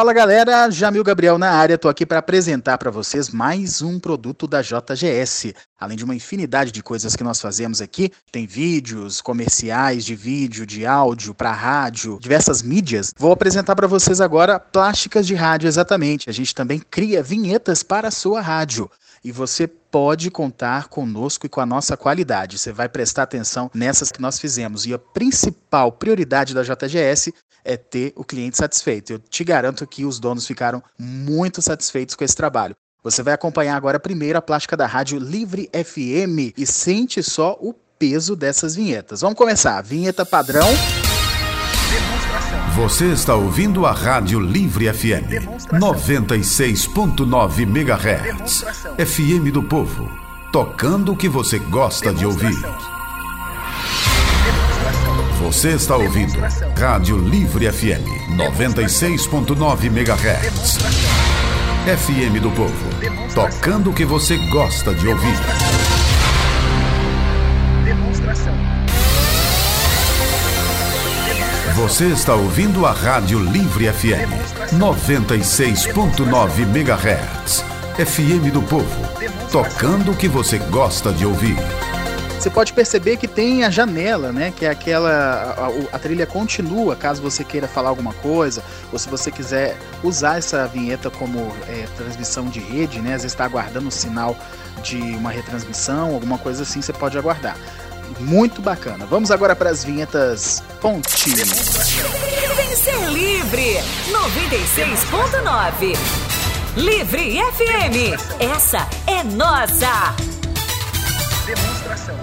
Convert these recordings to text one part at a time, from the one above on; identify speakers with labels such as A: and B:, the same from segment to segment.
A: Fala galera, Jamil Gabriel na área, tô aqui para apresentar para vocês mais um produto da JGS. Além de uma infinidade de coisas que nós fazemos aqui, tem vídeos, comerciais de vídeo, de áudio, para rádio, diversas mídias. Vou apresentar para vocês agora plásticas de rádio exatamente. A gente também cria vinhetas para a sua rádio e você pode contar conosco e com a nossa qualidade. Você vai prestar atenção nessas que nós fizemos. E a principal prioridade da JGS é ter o cliente satisfeito. Eu te garanto que os donos ficaram muito satisfeitos com esse trabalho. Você vai acompanhar agora primeiro a plástica da rádio Livre FM e sente só o peso dessas vinhetas. Vamos começar. Vinheta padrão.
B: Você está ouvindo a Rádio Livre FM 96.9 MHz. FM do Povo, tocando o que você gosta de ouvir. Você está ouvindo Rádio Livre FM 96.9 MHz. FM do Povo, tocando o que você gosta de ouvir. Você está ouvindo a Rádio Livre FM 96.9 MHz. FM do Povo, tocando o que você gosta de ouvir.
A: Você pode perceber que tem a janela, né? Que é aquela. A, a, trilha continua caso você queira falar alguma coisa, ou se você quiser usar essa vinheta como é, transmissão de rede, né? Às vezes está aguardando o sinal de uma retransmissão, alguma coisa assim, você pode aguardar. Muito bacana. Vamos agora para as vinhetas Ponte.
C: Vencer Livre 96.9. Livre FM. Essa é nossa.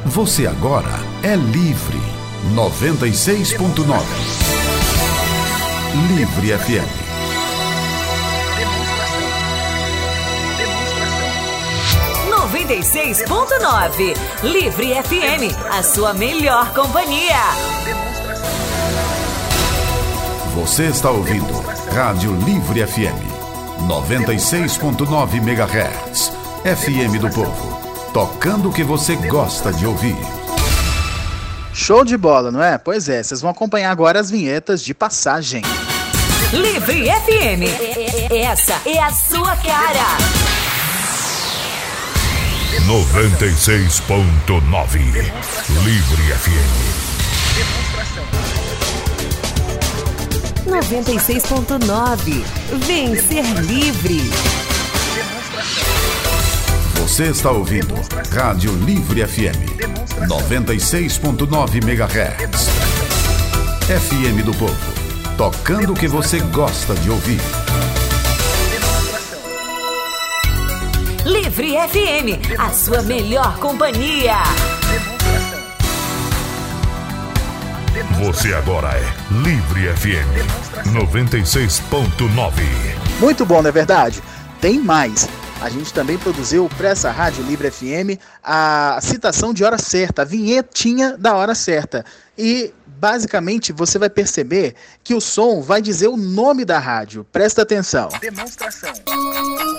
B: Você agora é livre. 96.9. Livre FM.
C: Noventa e seis ponto nove. Livre FM, a sua melhor companhia.
B: Você está ouvindo Rádio Livre FM 96.9 MHz. FM do Povo tocando o que você gosta de ouvir.
A: Show de bola, não é? Pois é, vocês vão acompanhar agora as vinhetas de passagem.
C: Livre FM. Essa é a sua cara.
B: 96.9 Livre FM.
C: 96.9 Vencer livre.
B: Você está ouvindo Rádio Livre FM 96.9 MHz. FM do Povo, tocando o que você gosta de ouvir.
C: Livre FM, a sua melhor companhia.
B: Você agora é Livre FM 96.9.
A: Muito bom, não é verdade? Tem mais a gente também produziu para essa Rádio Livre FM a citação de hora certa, a vinhetinha da hora certa. E basicamente você vai perceber que o som vai dizer o nome da rádio. Presta atenção. Demonstração.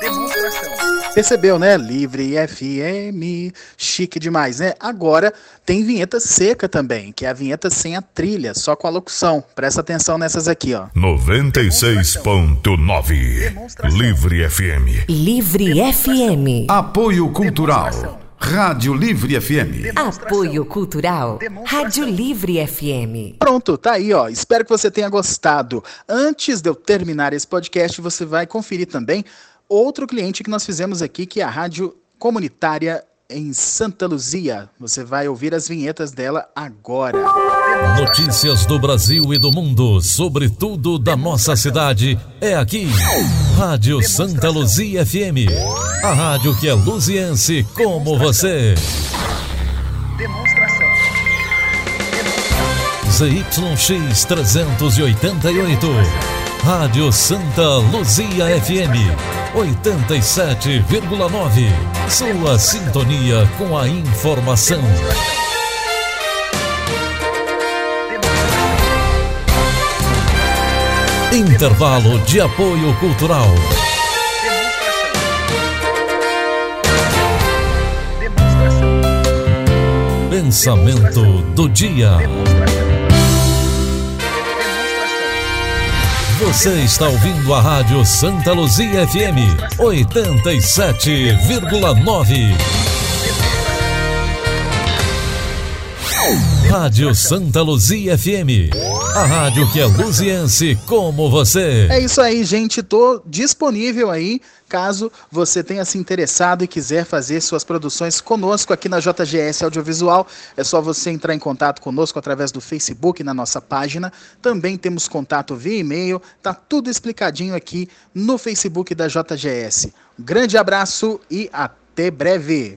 A: Demonstração. Percebeu, né? Livre FM, chique demais, né? Agora tem vinheta seca também, que é a vinheta sem a trilha, só com a locução. Presta atenção nessas aqui, ó.
B: 96.9 Livre FM.
C: Livre FM.
B: Apoio Cultural. Rádio Livre FM.
C: Apoio Cultural. Rádio Livre FM.
A: Pronto, tá aí, ó. Espero que você tenha gostado. Antes de eu terminar esse podcast, você vai conferir também outro cliente que nós fizemos aqui, que é a Rádio Comunitária em Santa Luzia. Você vai ouvir as vinhetas dela agora.
D: Notícias do Brasil e do mundo, sobretudo da nossa cidade, é aqui. Rádio Santa Luzia FM. A rádio que é luziense como você. Demonstração. ZYX 388. Rádio Santa Luzia FM 87,9. Sua sintonia com a informação. Intervalo de apoio cultural. Pensamento do dia. Você está ouvindo a Rádio Santa Luzia FM 87,9. Rádio Santa Luzia FM. A rádio que é luziense como você.
A: É isso aí, gente. Tô disponível aí caso você tenha se interessado e quiser fazer suas produções conosco aqui na JGS Audiovisual. É só você entrar em contato conosco através do Facebook na nossa página. Também temos contato via e-mail. Tá tudo explicadinho aqui no Facebook da JGS. Um grande abraço e até breve.